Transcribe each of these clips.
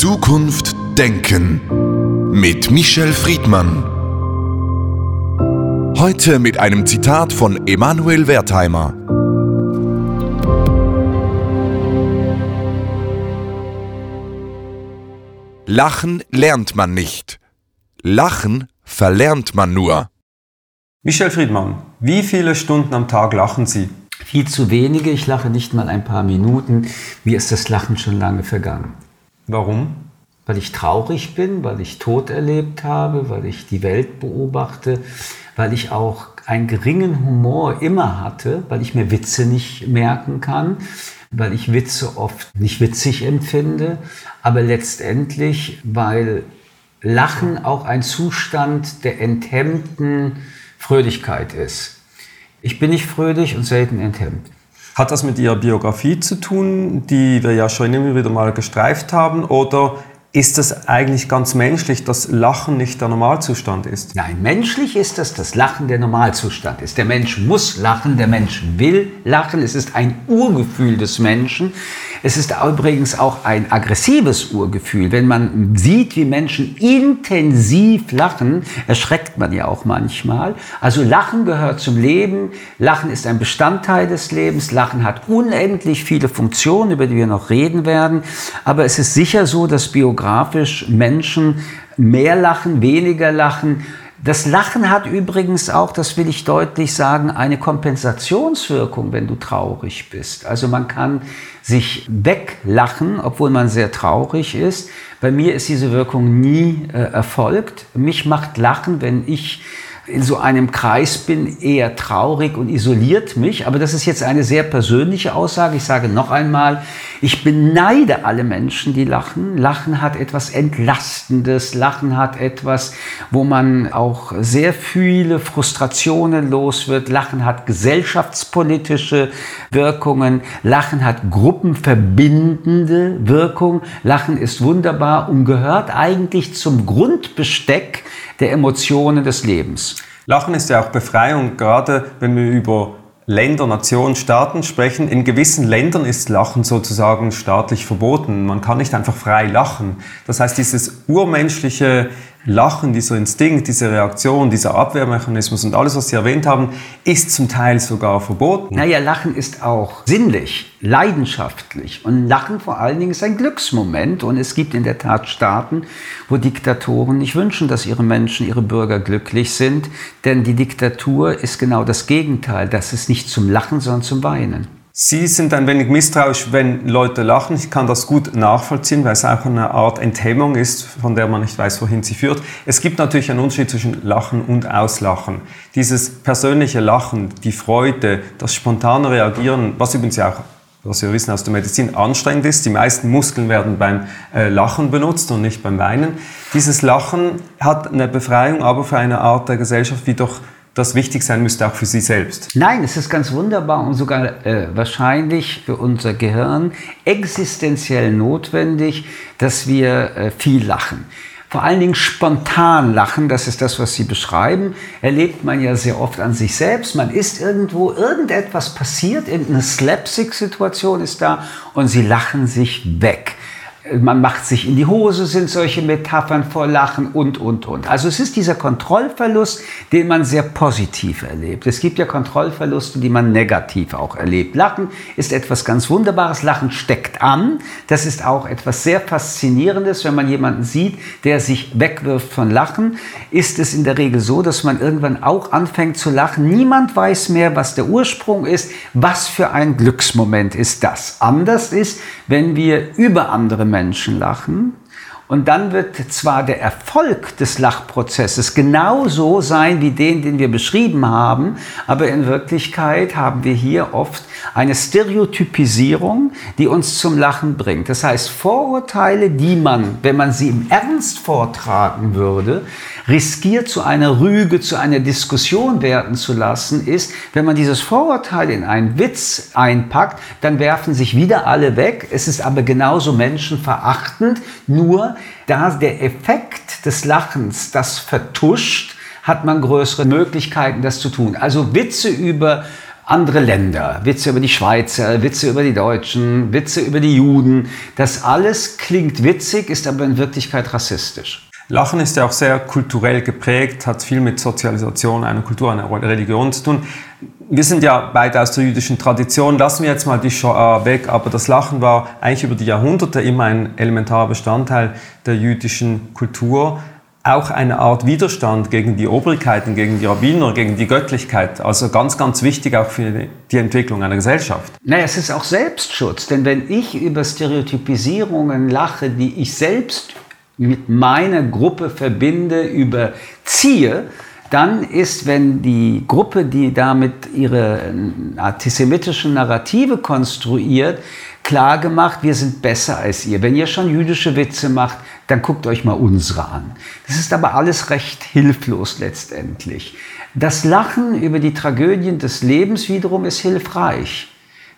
Zukunft denken mit Michel Friedmann. Heute mit einem Zitat von Emanuel Wertheimer. Lachen lernt man nicht. Lachen verlernt man nur. Michel Friedmann, wie viele Stunden am Tag lachen Sie? Viel zu wenige, ich lache nicht mal ein paar Minuten. Mir ist das Lachen schon lange vergangen. Warum? Weil ich traurig bin, weil ich Tod erlebt habe, weil ich die Welt beobachte, weil ich auch einen geringen Humor immer hatte, weil ich mir Witze nicht merken kann, weil ich Witze oft nicht witzig empfinde, aber letztendlich, weil Lachen auch ein Zustand der enthemmten Fröhlichkeit ist. Ich bin nicht fröhlich und selten enthemmt. Hat das mit Ihrer Biografie zu tun, die wir ja schon immer wieder mal gestreift haben, oder ist das eigentlich ganz menschlich, dass Lachen nicht der Normalzustand ist? Nein, menschlich ist das, dass Lachen der Normalzustand ist. Der Mensch muss lachen, der Mensch will lachen. Es ist ein Urgefühl des Menschen. Es ist übrigens auch ein aggressives Urgefühl. Wenn man sieht, wie Menschen intensiv lachen, erschreckt man ja auch manchmal. Also Lachen gehört zum Leben. Lachen ist ein Bestandteil des Lebens. Lachen hat unendlich viele Funktionen, über die wir noch reden werden. Aber es ist sicher so, dass biografisch Menschen mehr lachen, weniger lachen. Das Lachen hat übrigens auch, das will ich deutlich sagen, eine Kompensationswirkung, wenn du traurig bist. Also man kann sich weglachen, obwohl man sehr traurig ist. Bei mir ist diese Wirkung nie äh, erfolgt. Mich macht Lachen, wenn ich in so einem Kreis bin, eher traurig und isoliert mich. Aber das ist jetzt eine sehr persönliche Aussage. Ich sage noch einmal, ich beneide alle Menschen, die lachen. Lachen hat etwas Entlastendes. Lachen hat etwas, wo man auch sehr viele Frustrationen los wird. Lachen hat gesellschaftspolitische Wirkungen. Lachen hat gruppenverbindende Wirkung. Lachen ist wunderbar und gehört eigentlich zum Grundbesteck der Emotionen des Lebens. Lachen ist ja auch Befreiung, gerade wenn wir über Länder, Nationen, Staaten sprechen. In gewissen Ländern ist Lachen sozusagen staatlich verboten. Man kann nicht einfach frei lachen. Das heißt, dieses urmenschliche Lachen, dieser Instinkt, diese Reaktion, dieser Abwehrmechanismus und alles, was Sie erwähnt haben, ist zum Teil sogar verboten. Naja, Lachen ist auch sinnlich, leidenschaftlich. Und Lachen vor allen Dingen ist ein Glücksmoment. Und es gibt in der Tat Staaten, wo Diktatoren nicht wünschen, dass ihre Menschen, ihre Bürger glücklich sind. Denn die Diktatur ist genau das Gegenteil. Das ist nicht zum Lachen, sondern zum Weinen. Sie sind ein wenig misstrauisch, wenn Leute lachen. Ich kann das gut nachvollziehen, weil es auch eine Art Enthemmung ist, von der man nicht weiß, wohin sie führt. Es gibt natürlich einen Unterschied zwischen Lachen und Auslachen. Dieses persönliche Lachen, die Freude, das spontane Reagieren, was übrigens ja auch was wir wissen aus der Medizin, anstrengend ist. Die meisten Muskeln werden beim äh, Lachen benutzt und nicht beim Weinen. Dieses Lachen hat eine Befreiung, aber für eine Art der Gesellschaft, wie doch das wichtig sein müsste, auch für Sie selbst. Nein, es ist ganz wunderbar und sogar äh, wahrscheinlich für unser Gehirn existenziell notwendig, dass wir äh, viel lachen. Vor allen Dingen spontan lachen, das ist das, was Sie beschreiben, erlebt man ja sehr oft an sich selbst. Man ist irgendwo, irgendetwas passiert, irgendeine Slapstick-Situation ist da und Sie lachen sich weg man macht sich in die Hose, sind solche Metaphern vor Lachen und, und, und. Also es ist dieser Kontrollverlust, den man sehr positiv erlebt. Es gibt ja Kontrollverluste, die man negativ auch erlebt. Lachen ist etwas ganz Wunderbares. Lachen steckt an. Das ist auch etwas sehr Faszinierendes. Wenn man jemanden sieht, der sich wegwirft von Lachen, ist es in der Regel so, dass man irgendwann auch anfängt zu lachen. Niemand weiß mehr, was der Ursprung ist. Was für ein Glücksmoment ist das? Anders ist, wenn wir über andere Menschen Menschen lachen. Und dann wird zwar der Erfolg des Lachprozesses genauso sein wie den, den wir beschrieben haben, aber in Wirklichkeit haben wir hier oft eine Stereotypisierung, die uns zum Lachen bringt. Das heißt, Vorurteile, die man, wenn man sie im Ernst vortragen würde, riskiert zu einer Rüge, zu einer Diskussion werden zu lassen, ist, wenn man dieses Vorurteil in einen Witz einpackt, dann werfen sich wieder alle weg. Es ist aber genauso menschenverachtend, nur da der Effekt des Lachens das vertuscht, hat man größere Möglichkeiten, das zu tun. Also Witze über andere Länder, Witze über die Schweizer, Witze über die Deutschen, Witze über die Juden. Das alles klingt witzig, ist aber in Wirklichkeit rassistisch. Lachen ist ja auch sehr kulturell geprägt, hat viel mit Sozialisation einer Kultur, einer Religion zu tun. Wir sind ja beide aus der jüdischen Tradition, lassen wir jetzt mal die Shoah weg, aber das Lachen war eigentlich über die Jahrhunderte immer ein elementarer Bestandteil der jüdischen Kultur auch eine Art Widerstand gegen die Obrigkeiten, gegen die Rabbiner, gegen die Göttlichkeit. Also ganz, ganz wichtig auch für die Entwicklung einer Gesellschaft. Naja, es ist auch Selbstschutz, denn wenn ich über Stereotypisierungen lache, die ich selbst mit meiner Gruppe verbinde, überziehe, dann ist, wenn die Gruppe, die damit ihre antisemitischen Narrative konstruiert, klar gemacht, wir sind besser als ihr. Wenn ihr schon jüdische Witze macht, dann guckt euch mal unsere an. Das ist aber alles recht hilflos letztendlich. Das Lachen über die Tragödien des Lebens wiederum ist hilfreich.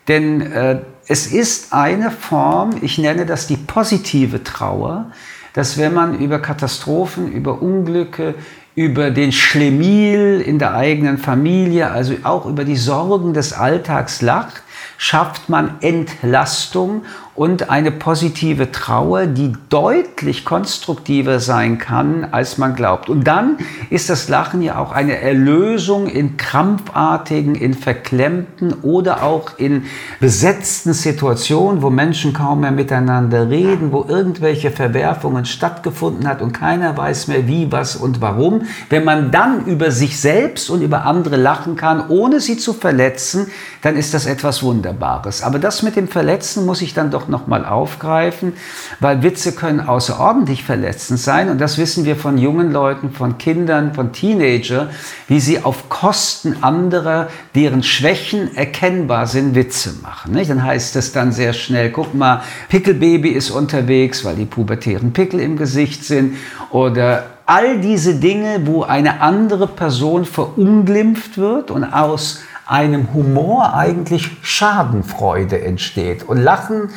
Denn äh, es ist eine Form, ich nenne das die positive Trauer, dass wenn man über Katastrophen, über Unglücke, über den Schlemiel in der eigenen Familie, also auch über die Sorgen des Alltags lacht, schafft man Entlastung und eine positive Trauer, die deutlich konstruktiver sein kann, als man glaubt. Und dann ist das Lachen ja auch eine Erlösung in krampfartigen, in verklemmten oder auch in besetzten Situationen, wo Menschen kaum mehr miteinander reden, wo irgendwelche Verwerfungen stattgefunden hat und keiner weiß mehr wie, was und warum. Wenn man dann über sich selbst und über andere lachen kann, ohne sie zu verletzen, dann ist das etwas Wunderbares. Aber das mit dem Verletzen muss ich dann doch nochmal aufgreifen, weil Witze können außerordentlich verletzend sein und das wissen wir von jungen Leuten, von Kindern, von Teenager, wie sie auf Kosten anderer, deren Schwächen erkennbar sind, Witze machen. Nicht? Dann heißt es dann sehr schnell, guck mal, Pickelbaby ist unterwegs, weil die pubertären Pickel im Gesicht sind oder all diese Dinge, wo eine andere Person verunglimpft wird und aus einem Humor eigentlich Schadenfreude entsteht. Und Lachen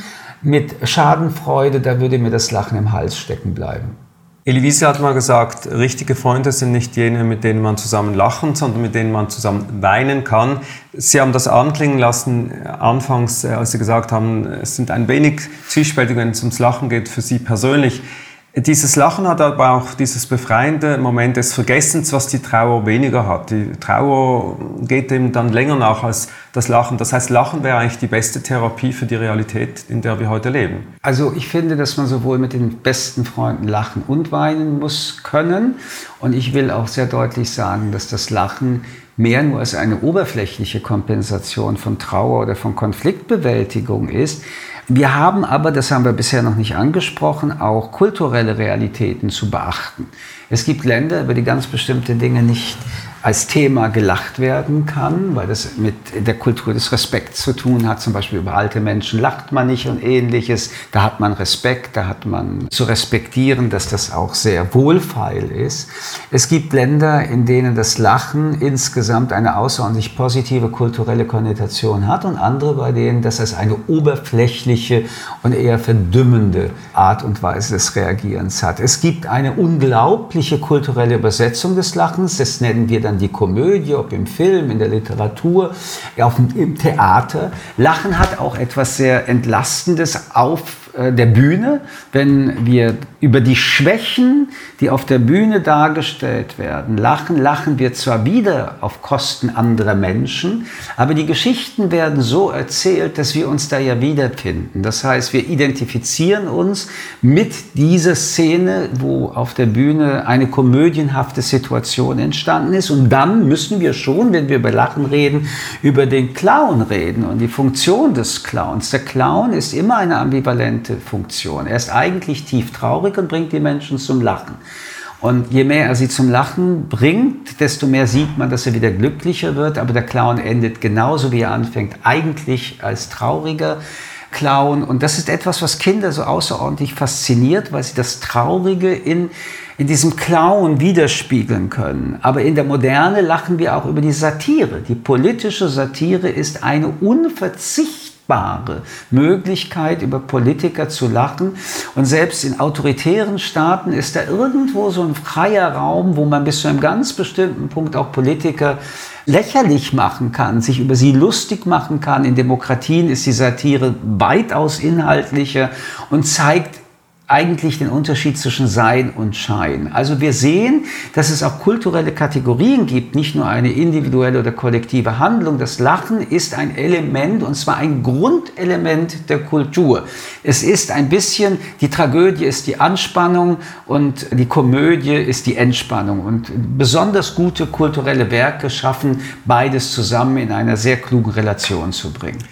mit Schadenfreude, da würde mir das Lachen im Hals stecken bleiben. Elie Wiese hat mal gesagt, richtige Freunde sind nicht jene, mit denen man zusammen lachen, sondern mit denen man zusammen weinen kann. Sie haben das anklingen lassen, anfangs, äh, als Sie gesagt haben, es sind ein wenig zwiespältig, wenn es ums Lachen geht, für Sie persönlich. Dieses Lachen hat aber auch dieses befreiende Moment des Vergessens, was die Trauer weniger hat. Die Trauer geht eben dann länger nach als das Lachen. Das heißt, Lachen wäre eigentlich die beste Therapie für die Realität, in der wir heute leben. Also ich finde, dass man sowohl mit den besten Freunden lachen und weinen muss können. Und ich will auch sehr deutlich sagen, dass das Lachen mehr nur als eine oberflächliche Kompensation von Trauer oder von Konfliktbewältigung ist. Wir haben aber, das haben wir bisher noch nicht angesprochen, auch kulturelle Realitäten zu beachten. Es gibt Länder, über die ganz bestimmte Dinge nicht als Thema gelacht werden kann, weil das mit der Kultur des Respekts zu tun hat. Zum Beispiel über alte Menschen lacht man nicht und ähnliches. Da hat man Respekt, da hat man zu respektieren, dass das auch sehr wohlfeil ist. Es gibt Länder, in denen das Lachen insgesamt eine außerordentlich positive kulturelle Konnotation hat und andere, bei denen das als eine oberflächliche und eher verdümmende Art und Weise des Reagierens hat. Es gibt eine unglaubliche kulturelle Übersetzung des Lachens, das nennen wir dann dann die Komödie, ob im Film, in der Literatur, auf, im Theater. Lachen hat auch etwas sehr Entlastendes auf der Bühne, wenn wir über die Schwächen, die auf der Bühne dargestellt werden, lachen, lachen wir zwar wieder auf Kosten anderer Menschen, aber die Geschichten werden so erzählt, dass wir uns da ja wiederfinden. Das heißt, wir identifizieren uns mit dieser Szene, wo auf der Bühne eine komödienhafte Situation entstanden ist und dann müssen wir schon, wenn wir über Lachen reden, über den Clown reden und die Funktion des Clowns. Der Clown ist immer eine ambivalente Funktion. Er ist eigentlich tief traurig und bringt die Menschen zum Lachen. Und je mehr er sie zum Lachen bringt, desto mehr sieht man, dass er wieder glücklicher wird. Aber der Clown endet genauso, wie er anfängt, eigentlich als trauriger Clown. Und das ist etwas, was Kinder so außerordentlich fasziniert, weil sie das Traurige in, in diesem Clown widerspiegeln können. Aber in der Moderne lachen wir auch über die Satire. Die politische Satire ist eine unverzichtbare kostbare Möglichkeit, über Politiker zu lachen. Und selbst in autoritären Staaten ist da irgendwo so ein freier Raum, wo man bis zu einem ganz bestimmten Punkt auch Politiker lächerlich machen kann, sich über sie lustig machen kann. In Demokratien ist die Satire weitaus inhaltlicher und zeigt eigentlich den Unterschied zwischen Sein und Schein. Also wir sehen, dass es auch kulturelle Kategorien gibt, nicht nur eine individuelle oder kollektive Handlung. Das Lachen ist ein Element, und zwar ein Grundelement der Kultur. Es ist ein bisschen, die Tragödie ist die Anspannung und die Komödie ist die Entspannung. Und besonders gute kulturelle Werke schaffen beides zusammen in einer sehr klugen Relation zu bringen.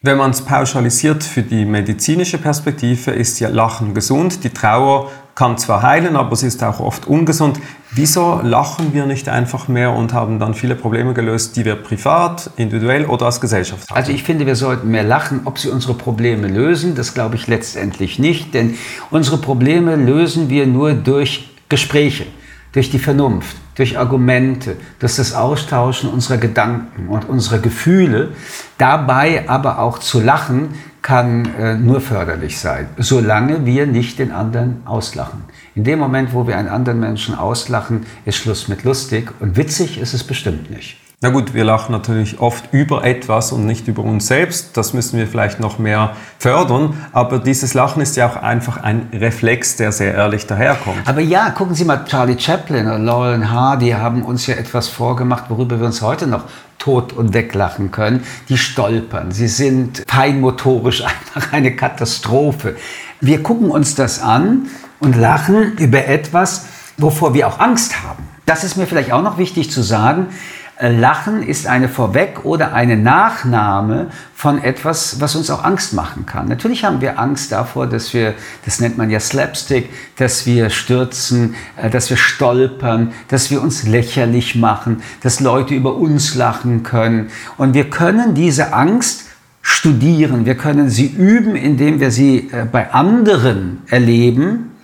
Wenn man es pauschalisiert für die medizinische Perspektive, ist ja Lachen gesund. Die Trauer kann zwar heilen, aber sie ist auch oft ungesund. Wieso lachen wir nicht einfach mehr und haben dann viele Probleme gelöst, die wir privat, individuell oder als Gesellschaft haben? Also ich finde, wir sollten mehr lachen. Ob sie unsere Probleme lösen, das glaube ich letztendlich nicht. Denn unsere Probleme lösen wir nur durch Gespräche, durch die Vernunft durch Argumente, durch das Austauschen unserer Gedanken und unserer Gefühle, dabei aber auch zu lachen, kann äh, nur förderlich sein, solange wir nicht den anderen auslachen. In dem Moment, wo wir einen anderen Menschen auslachen, ist Schluss mit lustig und witzig ist es bestimmt nicht. Na gut, wir lachen natürlich oft über etwas und nicht über uns selbst. Das müssen wir vielleicht noch mehr fördern. Aber dieses Lachen ist ja auch einfach ein Reflex, der sehr ehrlich daherkommt. Aber ja, gucken Sie mal, Charlie Chaplin oder Laurel Hardy haben uns ja etwas vorgemacht, worüber wir uns heute noch tot und weglachen können. Die stolpern. Sie sind feinmotorisch einfach eine Katastrophe. Wir gucken uns das an und lachen über etwas, wovor wir auch Angst haben. Das ist mir vielleicht auch noch wichtig zu sagen. Lachen ist eine Vorweg- oder eine Nachnahme von etwas, was uns auch Angst machen kann. Natürlich haben wir Angst davor, dass wir, das nennt man ja Slapstick, dass wir stürzen, äh, dass wir stolpern, dass wir uns lächerlich machen, dass Leute über uns lachen können. Und wir können diese Angst studieren, wir können sie üben, indem wir sie äh, bei anderen erleben.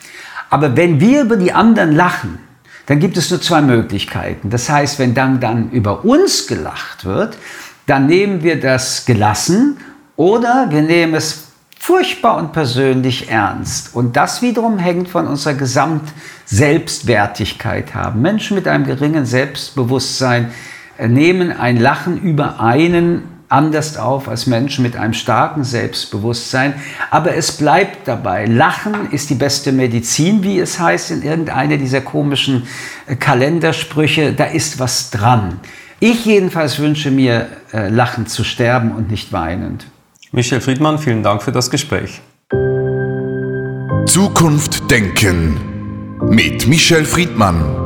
Aber wenn wir über die anderen lachen, dann gibt es nur zwei Möglichkeiten. Das heißt, wenn dann, dann über uns gelacht wird, dann nehmen wir das gelassen oder wir nehmen es furchtbar und persönlich ernst. Und das wiederum hängt von unserer Gesamtselbstwertigkeit haben. Menschen mit einem geringen Selbstbewusstsein nehmen ein Lachen über einen anders auf als Menschen mit einem starken Selbstbewusstsein. Aber es bleibt dabei. Lachen ist die beste Medizin, wie es heißt in irgendeiner dieser komischen äh, Kalendersprüche. Da ist was dran. Ich jedenfalls wünsche mir, äh, lachend zu sterben und nicht weinend. Michel Friedmann, vielen Dank für das Gespräch. Zukunft denken mit Michel Friedmann.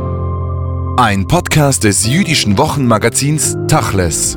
Ein Podcast des jüdischen Wochenmagazins Tachles.